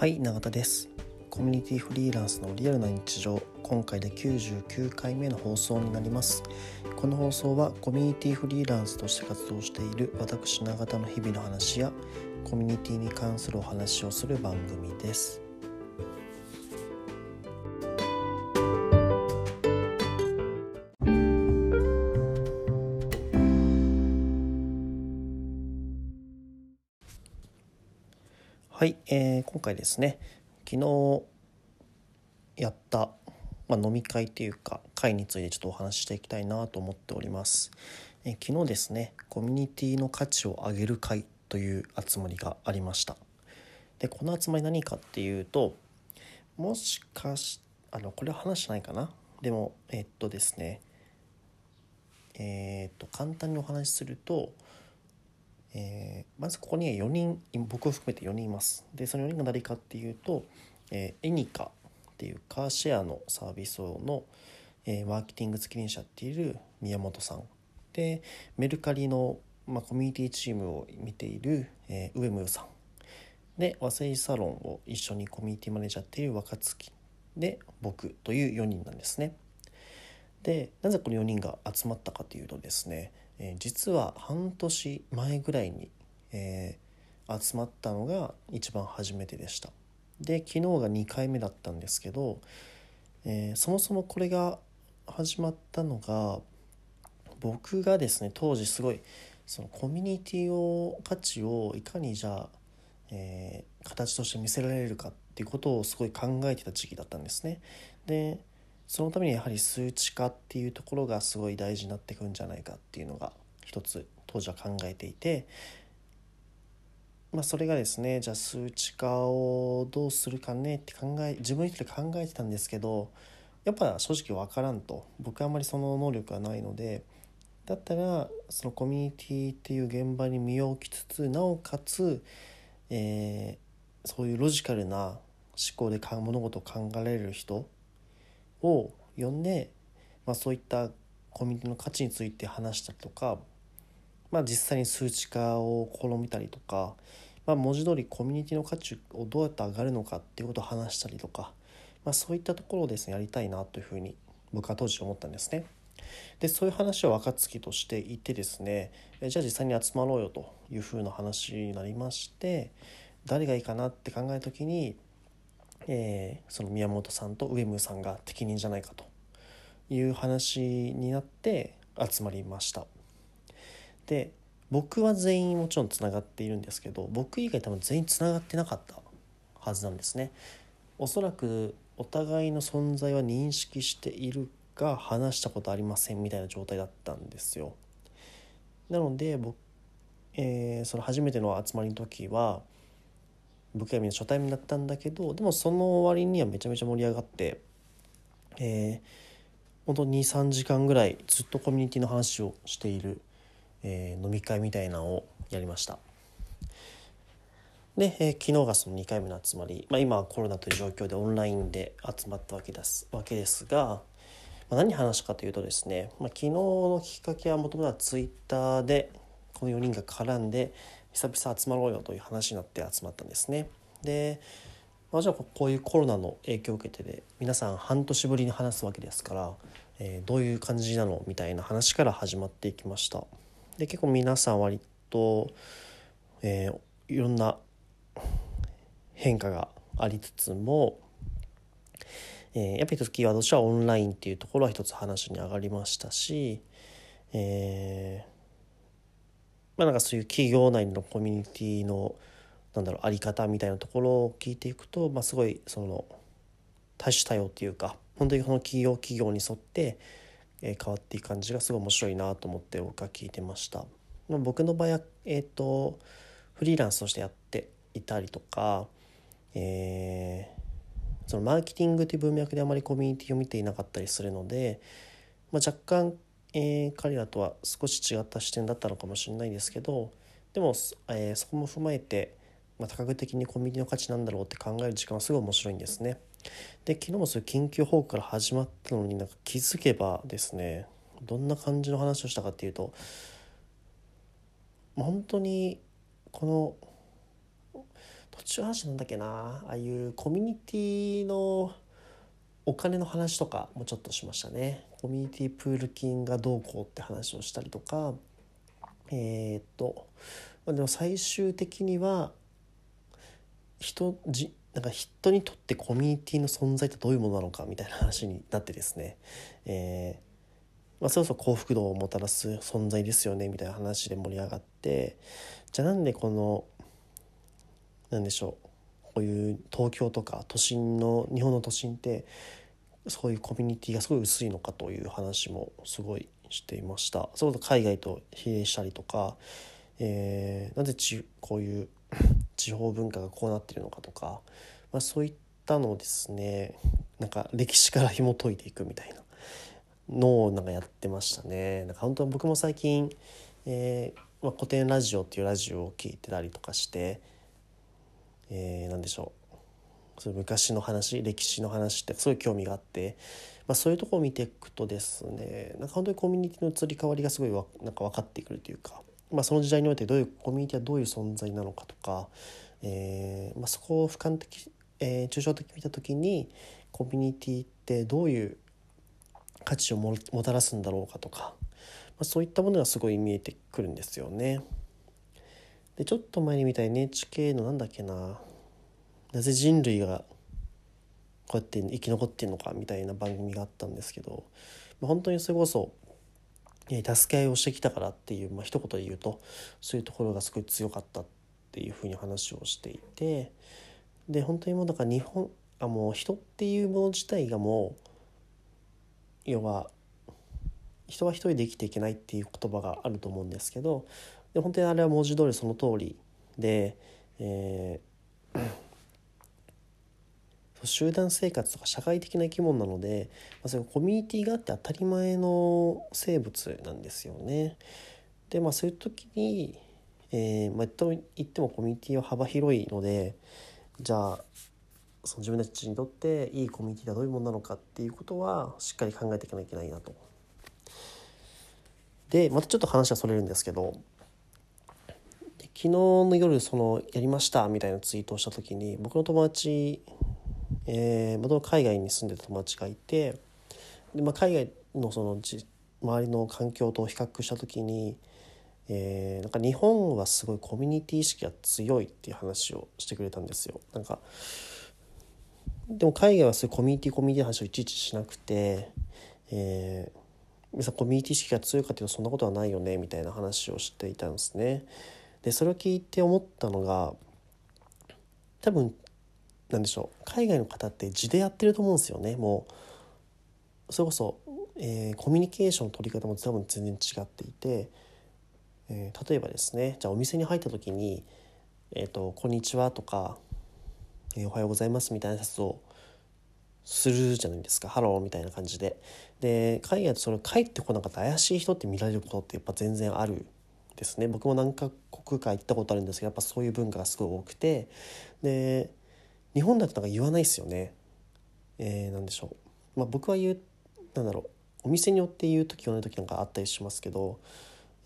はい永田です。コミュニティフリーランスのリアルな日常。今回で99回目の放送になります。この放送はコミュニティフリーランスとして活動している私永田の日々の話やコミュニティに関するお話をする番組です。はい、えー、今回ですね昨日やった、まあ、飲み会っていうか会についてちょっとお話ししていきたいなと思っております、えー、昨日ですねコミュニティの価値を上げる会という集まりがありました。でこの集まり何かっていうともしかしあのこれは話してないかな？でもえっとですねえー、っと簡単にお話しするとえー、まずここには4人僕を含めて4人います。でその4人が誰かっていうと、えー、エニカっていうカーシェアのサービスの、えー、マーケティング責任者っている宮本さん。でメルカリの、まあ、コミュニティチームを見ている、えー、上村さん。で和製サロンを一緒にコミュニティマネージャーっていう若月で僕という4人なんですね。でなぜこの4人が集まったかというとですねえー、実は半年前ぐらいに、えー、集まったのが一番初めてでしたで昨日が2回目だったんですけど、えー、そもそもこれが始まったのが僕がですね当時すごいそのコミュニティを価値をいかにじゃあ、えー、形として見せられるかっていうことをすごい考えてた時期だったんですね。でそのためにやはり数値化っていうところがすごい大事になってくんじゃないかっていうのが一つ当時は考えていて、まあ、それがですねじゃあ数値化をどうするかねって考え自分一人で考えてたんですけどやっぱ正直分からんと。僕はあんまりその能力がないのでだったらそのコミュニティっていう現場に身を置きつつなおかつ、えー、そういうロジカルな思考で物事を考えられる人を呼んで、まあ、そういったコミュニティの価値について話したりとか、まあ、実際に数値化を試みたりとか、まあ、文字通りコミュニティの価値をどうやって上がるのかっていうことを話したりとか、まあ、そういったところをですねやりたいなというふうに僕は当時思ったんですね。でそういう話を若月としていてですねじゃあ実際に集まろうよというふうな話になりまして誰がいいかなって考えた時にえー、その宮本さんと上村さんが適任じゃないかという話になって集まりました。で僕は全員もちろんつながっているんですけど僕以外多分全員つながってなかったはずなんですね。おそらくお互いの存在は認識しているが話したことありませんみたいな状態だったんですよ。なので僕、えー、その初めての集まりの時は僕はみんな初対面だったんだけどでもその割にはめちゃめちゃ盛り上がってえー、本当に23時間ぐらいずっとコミュニティの話をしている、えー、飲み会みたいなのをやりました。で、えー、昨日がその2回目の集まり、まあ、今はコロナという状況でオンラインで集まったわけですわけですが、まあ、何話したかというとですね、まあ、昨日のきっかけはもともとはツイッターでこの4人が絡んで久々集まろうよという話になって集まったんですね。で、まあ、じゃあこういうコロナの影響を受けてで皆さん半年ぶりに話すわけですから、えー、どういう感じなのみたいな話から始まっていきました。で結構皆さん割と、えー、いろんな変化がありつつも、えー、やっぱりキーワードとしてはオンラインっていうところは一つ話に上がりましたし、えまあ、なんかそういう企業内のコミュニティのなんだろうあり方みたいなところを聞いていくと、まあ、すごいその多種多様っていうか本当にこの企業企業に沿って、え変わっていく感じがすごい面白いなと思って僕は聞いてました。ま僕の場合は、えーと、フリーランスとしてやっていたりとか、えー、そのマーケティングという文脈であまりコミュニティを見ていなかったりするので、まあ、若干えー、彼らとは少し違った視点だったのかもしれないですけどでも、えー、そこも踏まえて、まあ、多角的にコンビニの価値なんだろうって考える時間はすごい面白いんですね。で昨日もそういう緊急報告から始まったのになんか気づけばですねどんな感じの話をしたかっていうと本当にこの途中話なんだっけなああいうコミュニティのお金の話とかもちょっとしましたね。コミュニティプール金がどうこうって話をしたりとか。えー、っとまでも最終的には人じなんか人にとってコミュニティの存在ってどういうものなのかみたいな話になってですね、えーまあ、そろそろ幸福度をもたらす存在ですよねみたいな話で盛り上がって。じゃあなんでこのなんでしょう。こういう東京とか都心の日本の都心ってそういうコミュニティがすごい薄いのかという話もすごいしていましたそれこそ海外と比例したりとか、えー、なぜちこういう 地方文化がこうなってるのかとか、まあ、そういったのをですねなんか歴史から紐解いていくみたいなのをなんかやってましたね。なんか本当僕も最近、えーまあ、古典ラジオっていうラジオを聞いてたりとかして、えー、何でしょうそう昔の話歴史の話ってすごい興味があって、まあ、そういうとこを見ていくとですねなんか本当にコミュニティの移り変わりがすごいわなんか分かってくるというか、まあ、その時代においてどういうコミュニティはどういう存在なのかとか、えーまあ、そこを俯瞰的、えー、抽象的に見た時にコミュニティってどういう価値をもたらすんだろうかとか、まあ、そういったものがすごい見えてくるんですよね。でちょっと前に見た NHK のなんだっけな。なぜ人類がこうやって生き残ってんのかみたいな番組があったんですけど、まあ、本当にそれこそ助け合いをしてきたからっていう、まあ、一言で言うとそういうところがすごい強かったっていうふうに話をしていて。で本当にもうだから日本あもう人っていうもの自体がもう要は人は一人で生きていけないっていう言葉があると思うんですけどで本当にあれは文字通りその通りで、えー、集団生活とか社会的な生き物なので、まあ、それコミュニティがあって当たり前の生物なんですよね。でまあそういう時に、えーまあ、と言ってもコミュニティは幅広いのでじゃあその自分たちにとっていいコミュニティがどういうものなのかっていうことはしっかり考えていかなきゃいけないなと。でまたちょっと話はそれるんですけど昨日の夜そのやりましたみたいなツイートをした時に僕の友達えー、元海外に住んでた友達がいてで、まあ、海外のそのじ周りの環境と比較した時に、えー、なんか日本はすごいコミュニティ意識が強いっていう話をしてくれたんですよ。なんかでも海外はそういうコミュニティコミュニティの話をいちいちしなくて、えー、皆さんコミュニティ意識が強いかというとそんなことはないよねみたいな話をしていたんですね。でそれを聞いて思ったのが多分なんでしょう海外の方って地でやってると思うんですよねもうそれこそ、えー、コミュニケーションの取り方も多分全然違っていて、えー、例えばですねじゃあお店に入った時に「えーと、こんにちは」とか、えー「おはようございます」みたいなやつをするじゃないですか「ハロー」みたいな感じで。で海外だとそれ返ってこなかったら怪しい人って見られることってやっぱ全然あるですね僕も何カ国か行ったことあるんですけどやっぱそういう文化がすごい多くてで日本だとなんか言わないですよね。えー、なんでしょう。まあ、僕は言うなんだろうお店によって言う時言わない時なんかあったりしますけど、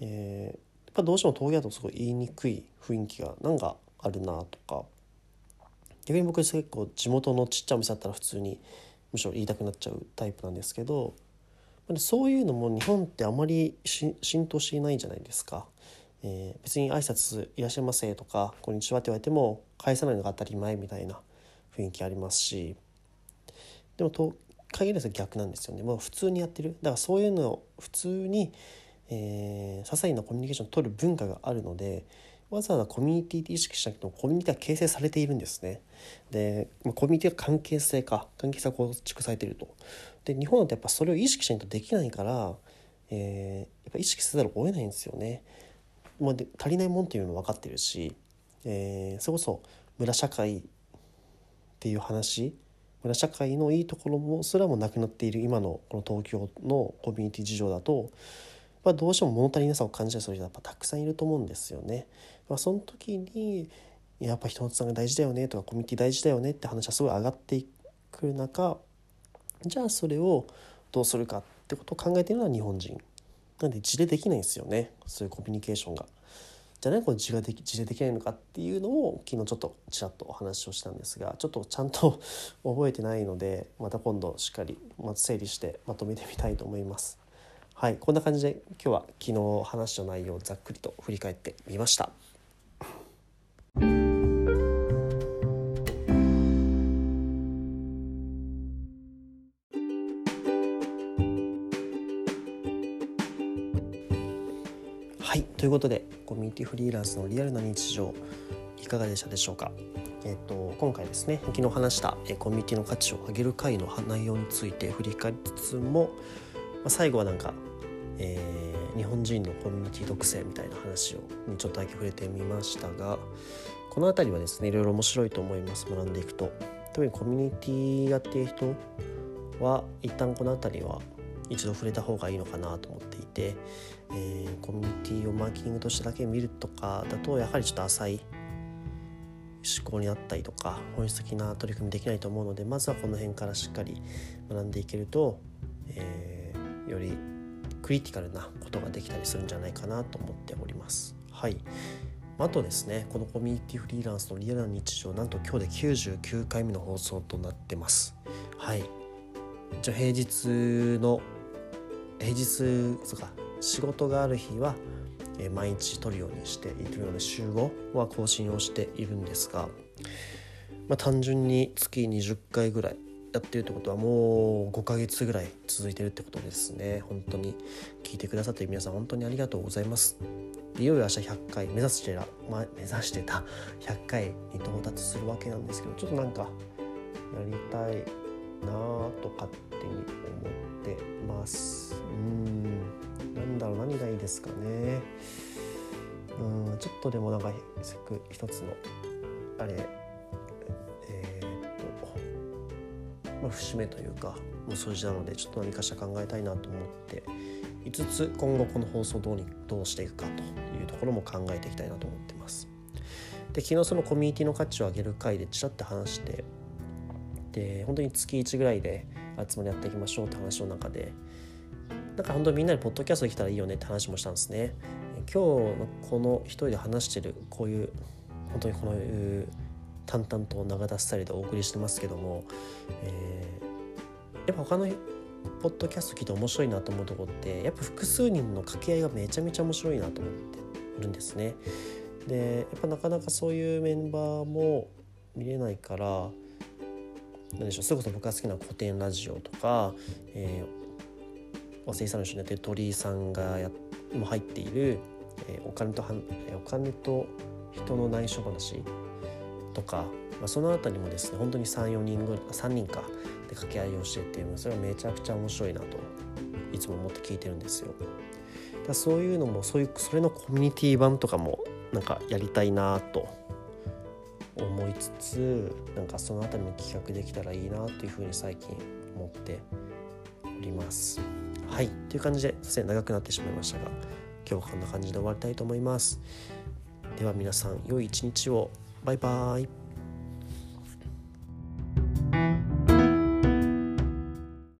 えー、やっぱどうしても峠だとすごい言いにくい雰囲気がなんかあるなとか逆に僕結構地元のちっちゃいお店だったら普通にむしろ言いたくなっちゃうタイプなんですけどそういうのも日本ってあまり浸透していないじゃないですか。えー、別に挨拶いらっしゃいませ」とか「こんにちは」って言われても返さないのが当たり前みたいな雰囲気ありますし。でもと限らず逆なんですよね。もう普通にやってる。だからそういうのを普通に、えー、些細なコミュニケーションを取る文化があるのでわざわざコミュニティで意識しなくてもコミュニティは形成されているんですね。で、まあ、コミュニティは関係性か関係性が構築されていると。で日本だとやっぱそれを意識しないとできないから、えー、やっぱ意識せざるを得ないんですよね。まあ、で足りないもんっていうの分かってるし、えー、それこそ村社会っていう話村社会のいいところもすらもなくなっている今のこの東京のコミュニティ事情だと、まあ、どうしても物足りなさを感じた人がやっぱたくさんいると思うんですよね。まあ、その時にやっぱ人のつながり大事だよねとかコミュニティ大事だよねって話はすごい上がってくる中じゃあそれをどうするかってことを考えているのは日本人なんで字でできないんですよねそういうコミュニケーションが。じゃあねこれ字ができ字でできないのかっていうのを昨日ちょっとちらっとお話をしたんですがちょっとちゃんと覚えてないのでまた今度しっかり整理してまとめてみたいと思います。はいこんな感じで今日は昨日話した内容をざっくりと振り返ってみました。ことでコミュニティフリーランスのリアルな日常いかがでしたでしょうか？えっ、ー、と今回ですね昨日話したコミュニティの価値を上げる会の内容について振り返りつつも、まあ、最後はなんか、えー、日本人のコミュニティ特性みたいな話をにちょっとだけ触れてみましたがこの辺りはですねいろいろ面白いと思います。学んでいくと。特にコミュニティやっている人は一旦この辺りは一度触れた方がいいのかなと思っていて、えー、コミュニティをマーケティングとしてだけ見るとかだとやはりちょっと浅い思考になったりとか本質的な取り組みできないと思うのでまずはこの辺からしっかり学んでいけると、えー、よりクリティカルなことができたりするんじゃないかなと思っております。はい。あとですねこのコミュニティフリーランスのリアルな日常なんと今日で99回目の放送となってます。はい。じゃ平日の平日とか仕事がある日は、え毎日撮るようにしているので週5は更新をしているんですが、まあ、単純に月20回ぐらいやってるってことはもう5ヶ月ぐらい続いてるってことですね。本当に聞いてくださってる皆さん本当にありがとうございます。いよいよ明日100回目指してた、まあ、目指してた100回に到達するわけなんですけどちょっとなんかやりたいなと勝手に思ってます。うん。なんだろう何がいいですかね。うんちょっとでもなんか一つのあれえー、っと、まあ、節目というかもう数字なのでちょっと何かしら考えたいなと思っていつ今後この放送どうにどうしていくかというところも考えていきたいなと思ってます。で昨日そのコミュニティの価値を上げる回でちらっと話してで本当に月1ぐらいで集まりやっていきましょうって話の中でなんか本当にみんなでポッドキャストできたらいいよねって話もしたんですね。今日のこの一人で話してるこういう本当にこの淡々と長田スタイルでお送りしてますけども、えー、やっぱ他のポッドキャスト聞いて面白いなと思うとこってやっぱ複数人の掛け合いがめちゃめちゃ面白いなと思ってるんですね。でやっぱなかなかそういうメンバーも見れないから何でしょうそれこそ僕が好きな古典ラジオとか、えー、和製さんの一緒にやってる鳥居さんがやも入っている、えー、お金とはんお金と人の内緒話とか、まあ、その辺りもですね本当に34人ぐらい3人かで掛け合いをしててそれはめちゃくちゃ面白いなといつも思って聞いてるんですよ。だそういうのもそういうそれのコミュニティ版とかもなんかやりたいなと思いつつなんかその辺りも企画できたらいいなというふうに最近思っております。はいという感じでさす長くなってしまいましたが今日はこんな感じで終わりたいと思います。では皆さん良い一日をバイバーイ